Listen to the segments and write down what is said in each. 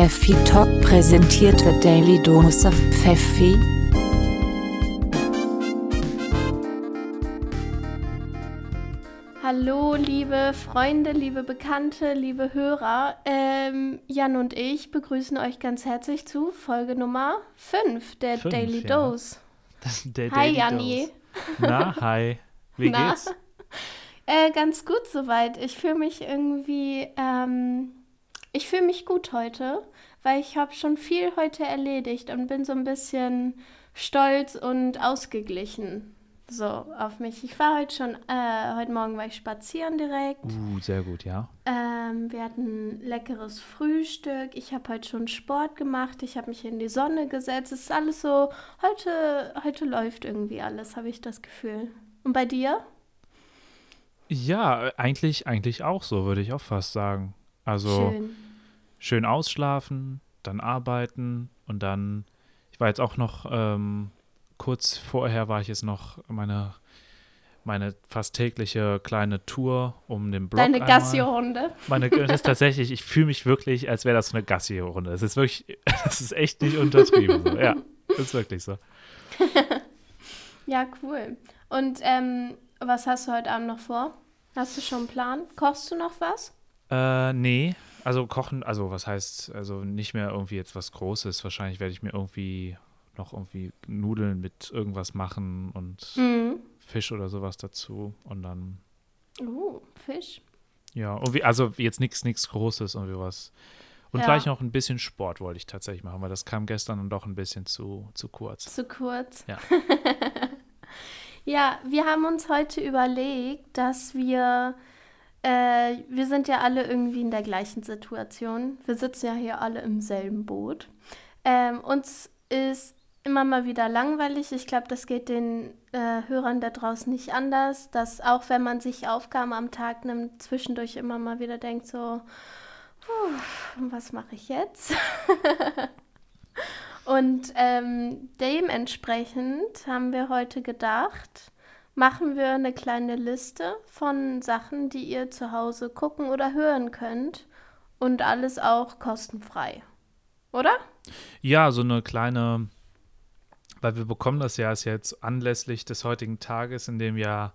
Pfeffi Talk präsentiert wird Daily Dose of Pfeffi. Hallo, liebe Freunde, liebe Bekannte, liebe Hörer. Ähm, Jan und ich begrüßen euch ganz herzlich zu Folge Nummer 5 der Fünf, Daily ja. Dose. Der Hi, Daily Janni. Dose. Na, hi. Wie Na? geht's? Äh, ganz gut soweit. Ich fühle mich irgendwie, ähm, ich fühle mich gut heute, weil ich habe schon viel heute erledigt und bin so ein bisschen stolz und ausgeglichen so auf mich. Ich war heute schon, äh, heute Morgen war ich spazieren direkt. Uh, sehr gut, ja. Ähm, wir hatten leckeres Frühstück. Ich habe heute schon Sport gemacht. Ich habe mich in die Sonne gesetzt. Es ist alles so, heute, heute läuft irgendwie alles, habe ich das Gefühl. Und bei dir? Ja, eigentlich, eigentlich auch so, würde ich auch fast sagen. Also schön. Schön. ausschlafen, dann arbeiten und dann, ich war jetzt auch noch, ähm, kurz vorher war ich jetzt noch meine, meine fast tägliche kleine Tour um den Block. Deine einmal. Gassi-Runde. Meine, das ist tatsächlich, ich fühle mich wirklich, als wäre das so eine Gassi-Runde. Das ist wirklich, das ist echt nicht untertrieben. So. Ja, das ist wirklich so. Ja, cool. Und ähm, was hast du heute Abend noch vor? Hast du schon einen Plan? Kochst du noch was? Äh, nee. Also kochen, also was heißt, also nicht mehr irgendwie jetzt was Großes. Wahrscheinlich werde ich mir irgendwie noch irgendwie Nudeln mit irgendwas machen und Mhm. Fisch oder sowas dazu. Und dann, Uh, Fisch. ja, irgendwie, also jetzt nichts, nichts Großes irgendwie was. Und Ja. vielleicht noch ein bisschen Sport wollte ich tatsächlich machen, weil das kam gestern dann doch ein bisschen zu, zu kurz. Zu kurz. Ja. Ja, wir haben uns heute überlegt, dass wir, äh, wir sind ja alle irgendwie in der gleichen Situation. Wir sitzen ja hier alle im selben Boot. Ähm, uns ist immer mal wieder langweilig. Ich glaube, das geht den äh, Hörern da draußen nicht anders, dass auch wenn man sich Aufgaben am Tag nimmt, zwischendurch immer mal wieder denkt so, "Puh, was mache ich jetzt? Und ähm, dementsprechend haben wir heute gedacht, machen wir eine kleine Liste von Sachen, die ihr zu Hause gucken oder hören könnt. Und alles auch kostenfrei. Oder? Ja, so eine kleine, weil wir bekommen das ja jetzt anlässlich des heutigen Tages, in dem ja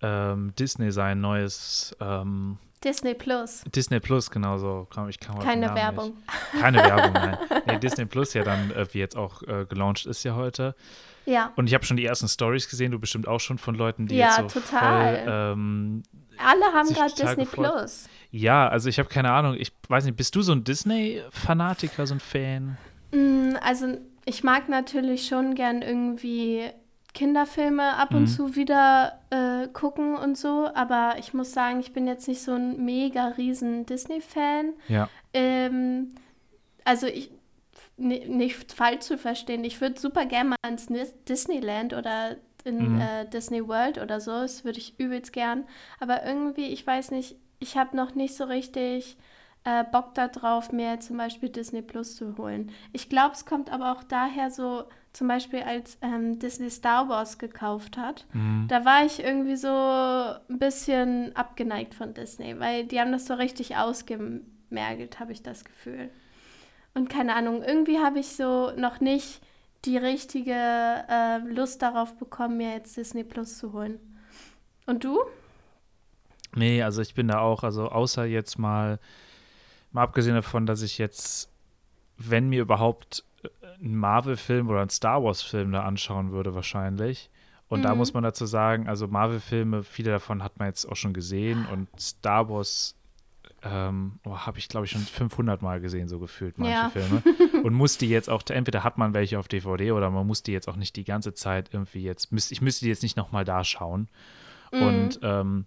ähm, Disney sein neues ähm, Disney Plus. Disney Plus, genau so. Ich den Keine Werbung. Nicht. Keine Werbung, nein. Nee, Disney Plus ja dann, äh, wie jetzt auch äh, gelauncht ist ja heute. Ja, Und ich habe schon die ersten Stories gesehen, du bestimmt auch schon von Leuten, die Ja, jetzt so total. voll ähm, alle haben gerade Disney gefreut. Plus. ja, also ich habe keine Ahnung, ich weiß nicht, bist du so ein Disney-Fanatiker, so ein Fan? Mm, Also ich mag natürlich schon gern irgendwie Kinderfilme ab und Mhm. zu wieder äh, gucken und so, aber ich muss sagen, ich bin jetzt nicht so ein mega riesen Disney-Fan. Ja. Ähm, also ich ni- nicht falsch zu verstehen, ich würde super gerne mal ins Disneyland oder in Mhm. äh, Disney World oder so, das würde ich übelst gern. Aber irgendwie, ich weiß nicht, ich habe noch nicht so richtig äh, Bock darauf, mir zum Beispiel Disney Plus zu holen. Ich glaube, es kommt aber auch daher so, zum Beispiel als ähm, Disney Star Wars gekauft hat, Mhm. da war ich irgendwie so ein bisschen abgeneigt von Disney, weil die haben das so richtig ausgemergelt, habe ich das Gefühl. Und keine Ahnung, irgendwie habe ich so noch nicht die richtige äh, Lust darauf bekommen, mir jetzt Disney Plus zu holen. Und du? Nee, also ich bin da auch, also außer jetzt mal, mal abgesehen davon, dass ich jetzt, wenn mir überhaupt einen Marvel-Film oder einen Star Wars-Film da anschauen würde, wahrscheinlich. Und da Mhm. muss man dazu sagen, also Marvel-Filme, viele davon hat man jetzt auch schon gesehen und Star Wars ähm, oh, habe ich, glaube ich, schon 500 Mal gesehen, so gefühlt, manche Ja. Filme. Und muss die jetzt auch, entweder hat man welche auf DVD oder man muss die jetzt auch nicht die ganze Zeit irgendwie jetzt, ich müsste die jetzt nicht nochmal da schauen. Mhm. Und ähm,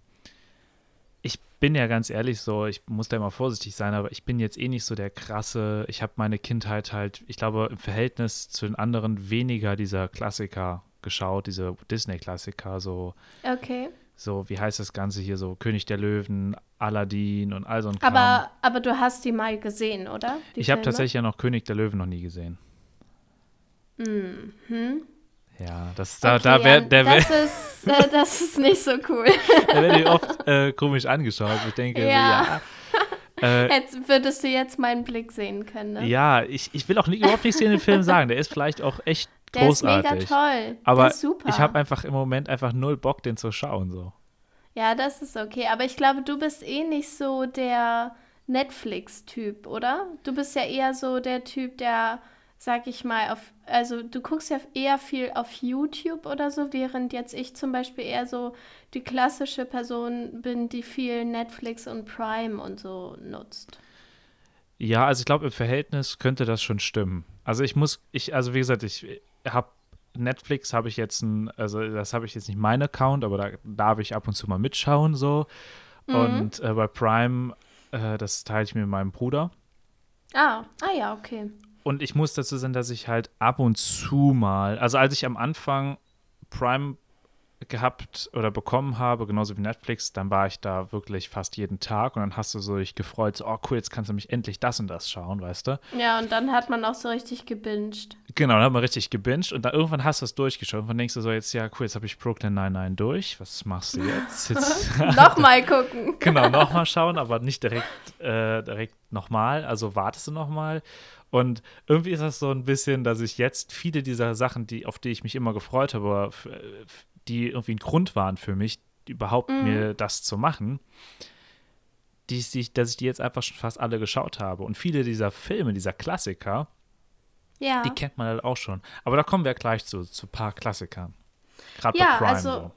ich bin ja ganz ehrlich so, ich muss da immer vorsichtig sein, aber ich bin jetzt eh nicht so der krasse, ich habe meine Kindheit halt, ich glaube, im Verhältnis zu den anderen weniger dieser Klassiker geschaut, diese Disney-Klassiker, so, Okay. so, wie heißt das Ganze hier, so König der Löwen, Aladdin und all so ein Kram. Aber, aber du hast die mal gesehen, oder? Die ich habe tatsächlich ja noch König der Löwen noch nie gesehen. Mhm. Ja, das, da, Okay, da wär, der wär, das, ist, äh, das ist nicht so cool. da werde ich oft äh, komisch angeschaut. Ich denke, so, Ja. ja. Äh, Jetzt würdest du jetzt meinen Blick sehen können, ne? ja, ich, ich will auch nicht, überhaupt nichts in den Film sagen. Der ist vielleicht auch echt Der großartig. ist mega toll. Aber Der ich habe einfach im Moment einfach null Bock, den zu schauen. So. Ja, das ist okay. Aber ich glaube, du bist eh nicht so der Netflix-Typ, oder? Du bist ja eher so der Typ, der, sag ich mal, auf, also du guckst ja eher viel auf YouTube oder so, während jetzt ich zum Beispiel eher so die klassische Person bin, die viel Netflix und Prime und so nutzt. Ja, also ich glaube, im Verhältnis könnte das schon stimmen. Also ich muss, ich, also wie gesagt, ich habe Netflix habe ich jetzt ein, also das habe ich jetzt nicht mein Account, aber da darf ich ab und zu mal mitschauen so. Mhm. Und äh, bei Prime, äh, das teile ich mir mit meinem Bruder. Ah, ah ja, okay. Und ich muss dazu sagen, dass ich halt ab und zu mal, also als ich am Anfang Prime gehabt oder bekommen habe, genauso wie Netflix, dann war ich da wirklich fast jeden Tag und dann hast du so dich gefreut, so, oh cool, jetzt kannst du mich endlich das und das schauen, weißt du? Ja, und dann hat man auch so richtig gebinged. Genau, dann hat man richtig gebinged und dann irgendwann hast du es durchgeschaut und dann denkst du so, jetzt, ja cool, jetzt habe ich Brooklyn 99 durch, was machst du jetzt? jetzt Nochmal gucken. genau, nochmal schauen, aber nicht direkt, äh, direkt nochmal, also wartest du nochmal. Und irgendwie ist das so ein bisschen, dass ich jetzt viele dieser Sachen, die, auf die ich mich immer gefreut habe, f- die irgendwie ein Grund waren für mich, überhaupt Mhm. mir das zu machen, die, die, dass ich die jetzt einfach schon fast alle geschaut habe. Und viele dieser Filme, dieser Klassiker, Ja. die kennt man halt auch schon. Aber da kommen wir gleich zu, zu ein paar Klassikern. Gerade Ja, bei Prime also- so.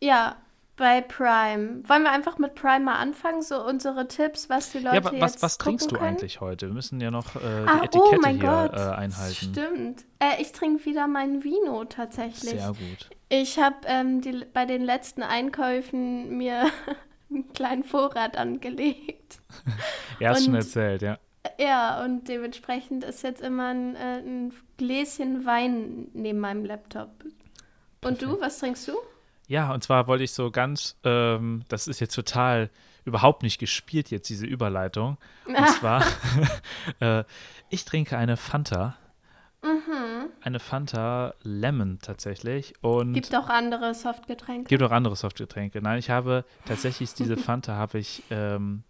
Ja, bei Prime. Wollen wir einfach mit Prime mal anfangen? So unsere Tipps, was die Leute Ja, aber was, jetzt was trinkst du können? eigentlich heute? Wir müssen ja noch äh, die Ah, Etikette oh mein hier Gott. äh, einhalten. Stimmt. Äh, ich trinke wieder meinen Vino tatsächlich. Sehr gut. Ich habe ähm, die, bei den letzten Einkäufen mir einen kleinen Vorrat angelegt. Er hast schon Und- erzählt, ja. Ja, und dementsprechend ist jetzt immer ein, äh, ein Gläschen Wein neben meinem Laptop. Und du, was trinkst du? Ja, und zwar wollte ich so ganz, ähm, das ist jetzt total überhaupt nicht gespielt jetzt, diese Überleitung. Und zwar, äh, ich trinke eine Fanta. Eine Fanta Lemon tatsächlich. Und Mhm. Gibt auch andere Softgetränke. gibt auch andere Softgetränke. Nein, ich habe tatsächlich diese Fanta habe ich, ähm,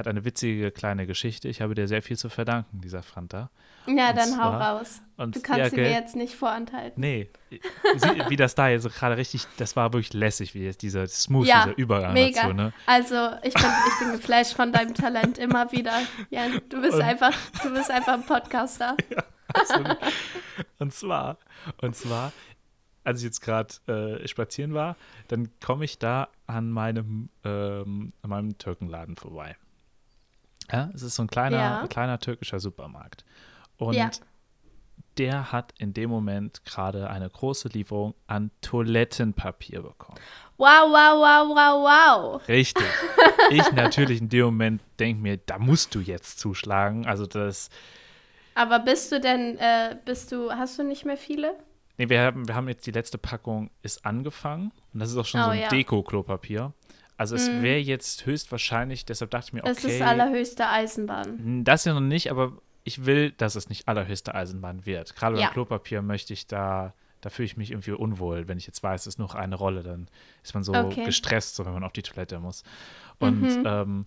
hat eine witzige kleine Geschichte. Ich habe dir sehr viel zu verdanken, dieser Fanta. Ja, Und dann hau zwar- raus. Und Du kannst ja, sie mir jetzt nicht vorenthalten. Nee, Sie, wie das da jetzt gerade richtig, das war wirklich lässig, wie jetzt dieser Smooth, Ja, dieser Übergang Mega. dazu, ne? Also, ich bin, ich bin geflasht von deinem Talent immer wieder. Jan, du bist Und- einfach, du bist einfach ein Podcaster. Absolut. und zwar, und zwar, als ich jetzt gerade äh, spazieren war, dann komme ich da an meinem, ähm, an meinem Türkenladen vorbei. Ja, es ist so ein kleiner, Ja. kleiner türkischer Supermarkt. Und Ja. der hat in dem Moment gerade eine große Lieferung an Toilettenpapier bekommen. Wow, wow, wow, wow, wow. Richtig. ich natürlich in dem Moment denke mir, da musst du jetzt zuschlagen. Also das, Aber bist du denn, äh, bist du, hast du nicht mehr viele? nee, wir haben, wir haben jetzt die letzte Packung ist angefangen und das ist auch schon Oh, so ein ja. Deko-Klopapier. Also es Mhm. wäre jetzt höchstwahrscheinlich, deshalb dachte ich mir, okay, Es ist allerhöchste Eisenbahn. das ja noch nicht, aber ich will, dass es nicht allerhöchste Eisenbahn wird. Gerade Ja. beim Klopapier möchte ich da, da fühle ich mich irgendwie unwohl, wenn ich jetzt weiß, es ist noch eine Rolle, dann ist man so Okay. gestresst, so wenn man auf die Toilette muss. Und Mhm. ähm,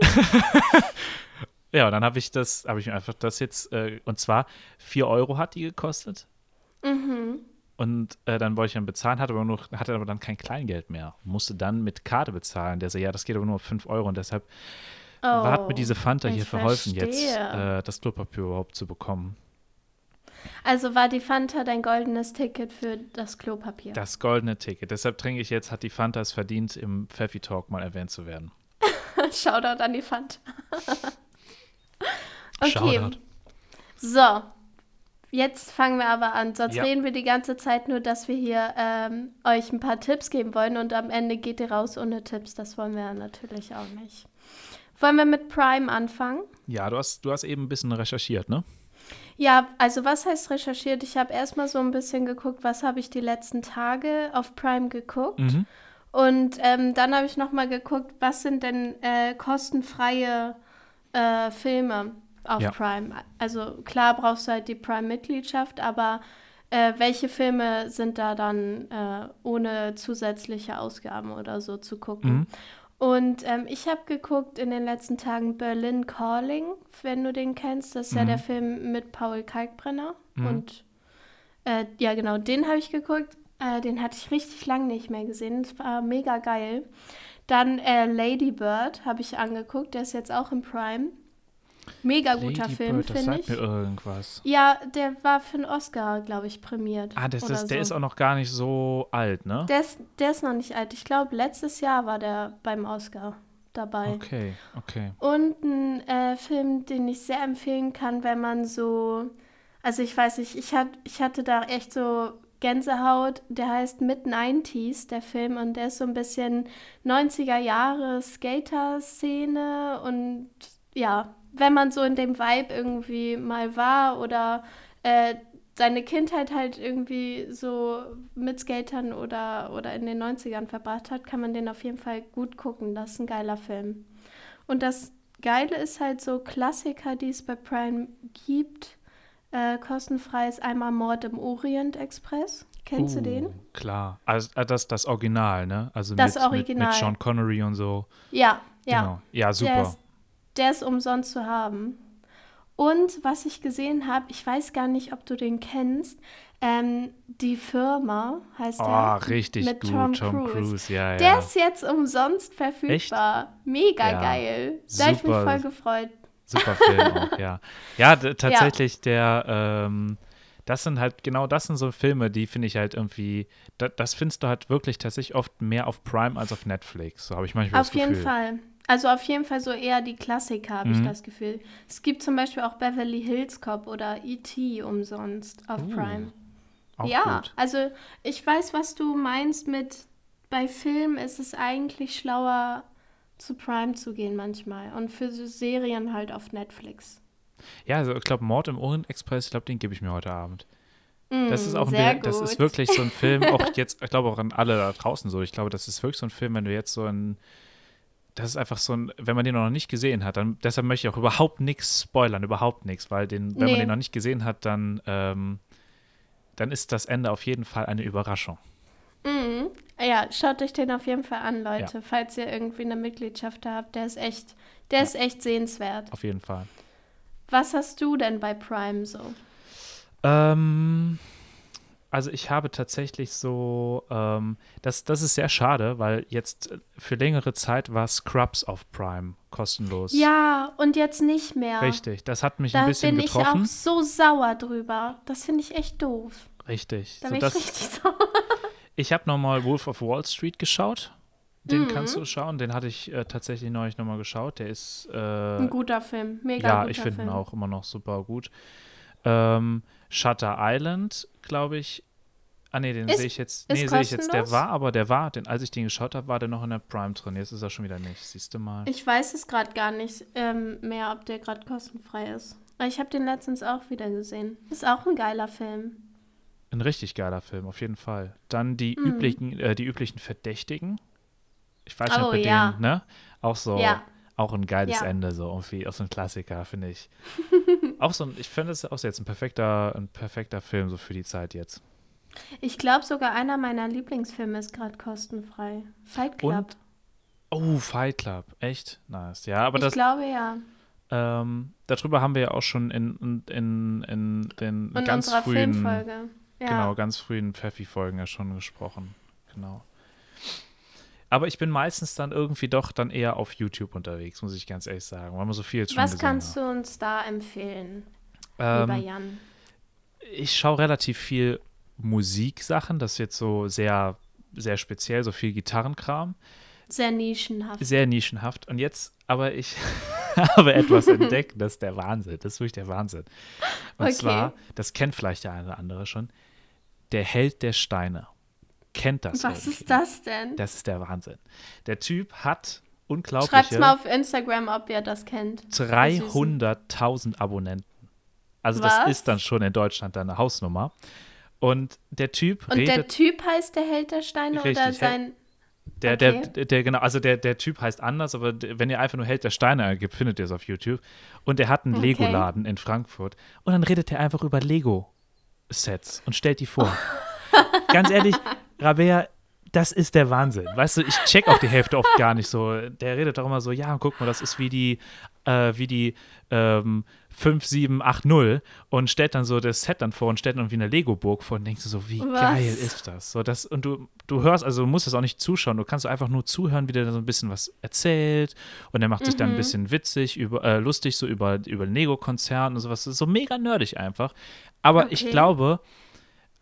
ja, und dann habe ich das, habe ich mir einfach das jetzt, äh, und zwar 4 Euro hat die gekostet. Mhm. Und äh, dann wollte ich dann bezahlen, hatte aber, nur, hatte aber dann kein Kleingeld mehr. Musste dann mit Karte bezahlen. Der so, ja, das geht aber nur auf 5 Euro und deshalb Oh, hat mir diese Fanta hier verholfen, jetzt verstehe. äh, das Klopapier überhaupt zu bekommen. Also war die Fanta dein goldenes Ticket für das Klopapier? Das goldene Ticket. Deshalb trinke ich jetzt, hat die Fanta es verdient, im Pfeffi Talk mal erwähnt zu werden. Shoutout an die Fanta. okay. Shoutout. So, jetzt fangen wir aber an. Sonst Ja. reden wir die ganze Zeit nur, dass wir hier ähm, euch ein paar Tipps geben wollen und am Ende geht ihr raus ohne Tipps. Das wollen wir natürlich auch nicht. Wollen wir mit Prime anfangen? Ja, du hast, du hast eben ein bisschen recherchiert, ne? Ja, also was heißt recherchiert? Ich habe erstmal so ein bisschen geguckt, was habe ich die letzten Tage auf Prime geguckt. Mhm. Und ähm, dann habe ich nochmal geguckt, was sind denn äh, kostenfreie äh, Filme auf Ja. Prime. Also klar brauchst du halt die Prime-Mitgliedschaft, aber äh, welche Filme sind da dann äh, ohne zusätzliche Ausgaben oder so zu gucken? Mhm. Und ähm, ich habe geguckt in den letzten Tagen Berlin Calling, wenn du den kennst. Das ist ja der Film mit Paul Kalkbrenner. Mhm. Und äh, ja, genau, den habe ich geguckt. Äh, den hatte ich richtig lang nicht mehr gesehen. Das war mega geil. Dann äh, Lady Bird habe ich angeguckt. Der ist jetzt auch im Prime. Mega guter Lady Film, finde sagt ich. mir irgendwas. Ja, der war für einen Oscar, glaube ich, prämiert. Ah, das ist, der so. ist auch noch gar nicht so alt, ne? Der ist, der ist noch nicht alt. Ich glaube, letztes Jahr war der beim Oscar dabei. Okay, okay. Und ein äh, Film, den ich sehr empfehlen kann, wenn man so, also ich weiß nicht, ich, hat, ich hatte da echt so Gänsehaut, der heißt Mid-90s, der Film, und der ist so ein bisschen 90er Jahre Skater-Szene und ja, wenn man so in dem Vibe irgendwie mal war oder äh, seine Kindheit halt irgendwie so mit Skatern oder, oder in den 90ern verbracht hat, kann man den auf jeden Fall gut gucken. Das ist ein geiler Film. Und das Geile ist halt so Klassiker, die es bei Prime gibt. Äh, kostenfrei ist einmal Mord im Orient Express. Kennst Uh, du den? Klar. Also äh, das das Original, ne? Also Das mit, Mit, Original. mit Sean Connery und so. Ja, ja. Genau. Ja, super. Der ist umsonst zu haben. Und was ich gesehen habe, ich weiß gar nicht, ob du den kennst, ähm, die Firma heißt Oh, der. richtig mit gut, Tom Tom, Cruise. Cruise. Ja, ja. Der ist jetzt umsonst verfügbar. Mega Ja. geil. Da habe ich mich voll gefreut. Super Film auch, ja. Ja, tatsächlich, der, ähm, das sind halt, genau das sind so Filme, die finde ich halt irgendwie, da, das findest du halt wirklich tatsächlich oft mehr auf Prime als auf Netflix. So habe ich manchmal Auf das jeden Gefühl. Fall. Also auf jeden Fall so eher die Klassiker, habe ich Mhm. das Gefühl. Es gibt zum Beispiel auch Beverly Hills Cop oder E.T. umsonst auf Uh, Prime. Ja, gut. also ich weiß, was du meinst mit, bei Filmen ist es eigentlich schlauer, zu Prime zu gehen manchmal. Und für so Serien halt auf Netflix. Ja, also ich glaube, Mord im Orient Express, ich glaube, den gebe ich mir heute Abend. Das ist Mm, auch ein, das ist wirklich so ein Film, auch jetzt, ich glaube auch an alle da draußen so. Ich glaube, das ist wirklich so ein Film, wenn du jetzt so ein, das ist einfach so ein, wenn man den noch nicht gesehen hat, dann deshalb möchte ich auch überhaupt nichts spoilern, überhaupt nichts, weil den, wenn Nee. man den noch nicht gesehen hat, dann, ähm, dann ist das Ende auf jeden Fall eine Überraschung. Mhm. Ja, schaut euch den auf jeden Fall an, Leute, falls ihr irgendwie eine Mitgliedschaft habt. Der ist echt, der ist echt sehenswert. Auf jeden Fall. Was hast du denn bei Prime so? Ähm, also ich habe tatsächlich so, ähm, das, das ist sehr schade, weil jetzt äh, für längere Zeit war Scrubs auf Prime kostenlos. Ja, und jetzt nicht mehr. Richtig, das hat mich Da ein bisschen bin ich getroffen. auch so sauer drüber. Das finde ich echt doof. Richtig. Da So, bin das, ich richtig sauer. ich habe nochmal Wolf of Wall Street geschaut. Den Mhm. kannst du schauen. Den hatte ich äh, tatsächlich neulich nochmal geschaut. Der ist äh, Ein guter Film. Mega ja, guter ich finde ihn auch immer noch super gut. Ähm, Shutter Island, glaube ich. Ah nee, den sehe ich jetzt. Nee, sehe ich jetzt. Der war, aber der war, den, als ich den geschaut habe, war der noch in der Prime drin. Jetzt ist er schon wieder nicht. Siehst du mal. Ich weiß es gerade gar nicht ähm, mehr, ob der gerade kostenfrei ist. Ich habe den letztens auch wieder gesehen. Ist auch ein geiler Film. Ein richtig geiler Film, auf jeden Fall. Dann die Mhm. üblichen, äh, die üblichen Verdächtigen. Ich weiß nicht, Oh, bei ja. denen, ne? Auch so, Ja. Auch ein geiles Ja. Ende, so irgendwie, auch so ein Klassiker, finde ich. auch so ein, ich finde es auch jetzt ein perfekter, ein perfekter Film, so für die Zeit jetzt. Ich glaube sogar einer meiner Lieblingsfilme ist gerade kostenfrei. Fight Club. Und Oh, Fight Club, echt? Nice. Ja, aber ich das, glaube ja. ähm, darüber haben wir ja auch schon in, in, in, in den Und ganz unserer frühen, Filmfolge. Ja. genau, ganz frühen Pfeffi-Folgen ja schon gesprochen. Genau. Aber ich bin meistens dann irgendwie doch dann eher auf YouTube unterwegs, muss ich ganz ehrlich sagen, weil man so viel jetzt schon Was kannst hat. du uns da empfehlen, lieber Ähm, Jan? ich schaue relativ viel Musiksachen, das ist jetzt so sehr, sehr speziell, so viel Gitarrenkram. Sehr nischenhaft. sehr nischenhaft. Und jetzt, aber ich habe etwas entdeckt, das ist der Wahnsinn. Das ist wirklich der Wahnsinn. Und Okay. zwar, das kennt vielleicht der eine oder andere schon, der Held der Steine. Kennt das Was ist das denn? Das ist der Wahnsinn. Der Typ hat Schreibt's unglaubliche mal auf Instagram, ob ihr das kennt. 300.000 Abonnenten. Also das Was? ist dann schon in Deutschland eine Hausnummer. Und der Typ Und redet der Typ heißt der Held der Steine oder Richtig, sein. Der, Okay. der, der, genau, also der, der Typ heißt anders, aber wenn ihr einfach nur Held der Steine eingibt, findet ihr es auf YouTube. Und der hat einen Okay. Lego-Laden in Frankfurt. Und dann redet er einfach über Lego-Sets und stellt die vor. Ganz ehrlich, Rabea, das ist der Wahnsinn. Weißt du, ich check auch die Hälfte oft gar nicht so. Der redet doch immer so, ja, guck mal, das ist wie die, äh, wie die ähm, 5780 und stellt dann so das Set dann vor und stellt dann wie eine Lego-Burg vor und denkst du so, wie Was? geil ist das? So, das und du, du hörst, also du musst das auch nicht zuschauen, du kannst einfach nur zuhören, wie der so ein bisschen was erzählt und der macht sich dann ein Mhm. bisschen witzig, über, äh, lustig, so über, über den Lego-Konzern und sowas. Das ist so mega nerdig einfach. Aber ich Okay. glaube,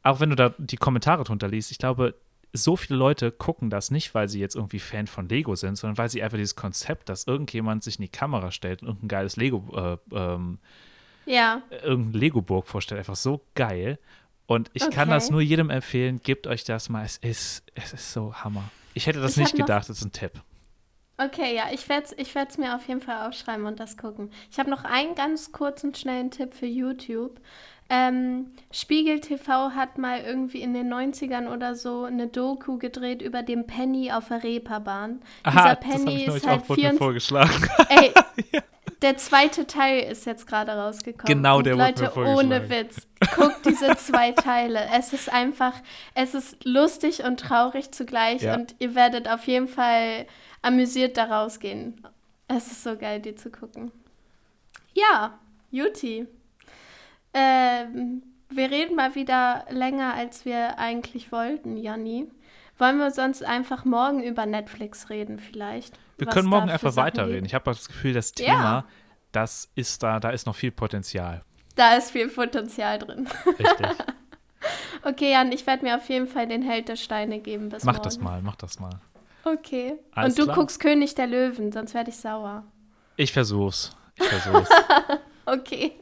auch wenn du da die Kommentare drunter liest, ich glaube, so viele Leute gucken das nicht, weil sie jetzt irgendwie Fan von Lego sind, sondern weil sie einfach dieses Konzept, dass irgendjemand sich in die Kamera stellt und irgendein geiles Lego, äh, ähm, Ja, irgendeine Lego-Burg vorstellt, einfach so geil. Und ich kann Okay. das nur jedem empfehlen, gebt euch das mal. Es ist, es ist so Hammer. Ich hätte das Ich nicht gedacht, das ist ein Tipp. okay, ja, ich werde es ich werd's mir auf jeden Fall aufschreiben und das gucken. Ich habe noch einen ganz kurzen, schnellen Tipp für YouTube. Ähm, Spiegel TV hat mal irgendwie in den 90ern oder so eine Doku gedreht über den Penny auf der Reeperbahn. Dieser Penny ist halt wurde mir 24 vorgeschlagen. Ey, der zweite Teil ist jetzt gerade rausgekommen. Genau, Und der wurde Leute, ohne Witz, guckt diese zwei Teile. Es ist einfach, es ist lustig und traurig zugleich Ja. und ihr werdet auf jeden Fall amüsiert da rausgehen. Es ist so geil, die zu gucken. Ja, Juti. Ähm, wir reden mal wieder länger, als wir eigentlich wollten, Janni. Wollen wir sonst einfach morgen über Netflix reden vielleicht? Wir können morgen einfach Sachen weiterreden. Ich habe das Gefühl, das Ja. Thema, das ist da, da ist noch viel Potenzial. Da ist viel Potenzial drin. Richtig. Okay, Jan, ich werde mir auf jeden Fall den Held der Steine geben bis mach morgen. das mal, mach das mal. Okay. Alles Und du klar. guckst König der Löwen, sonst werde ich sauer. Ich versuch's. Ich versuch's. Okay.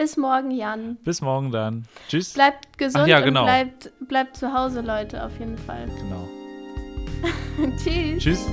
Bis morgen, Jan. Bis morgen dann. Tschüss. Bleibt gesund Ach ja, genau. und bleibt, bleibt zu Hause, Leute, auf jeden Fall. Genau. Tschüss. Tschüss.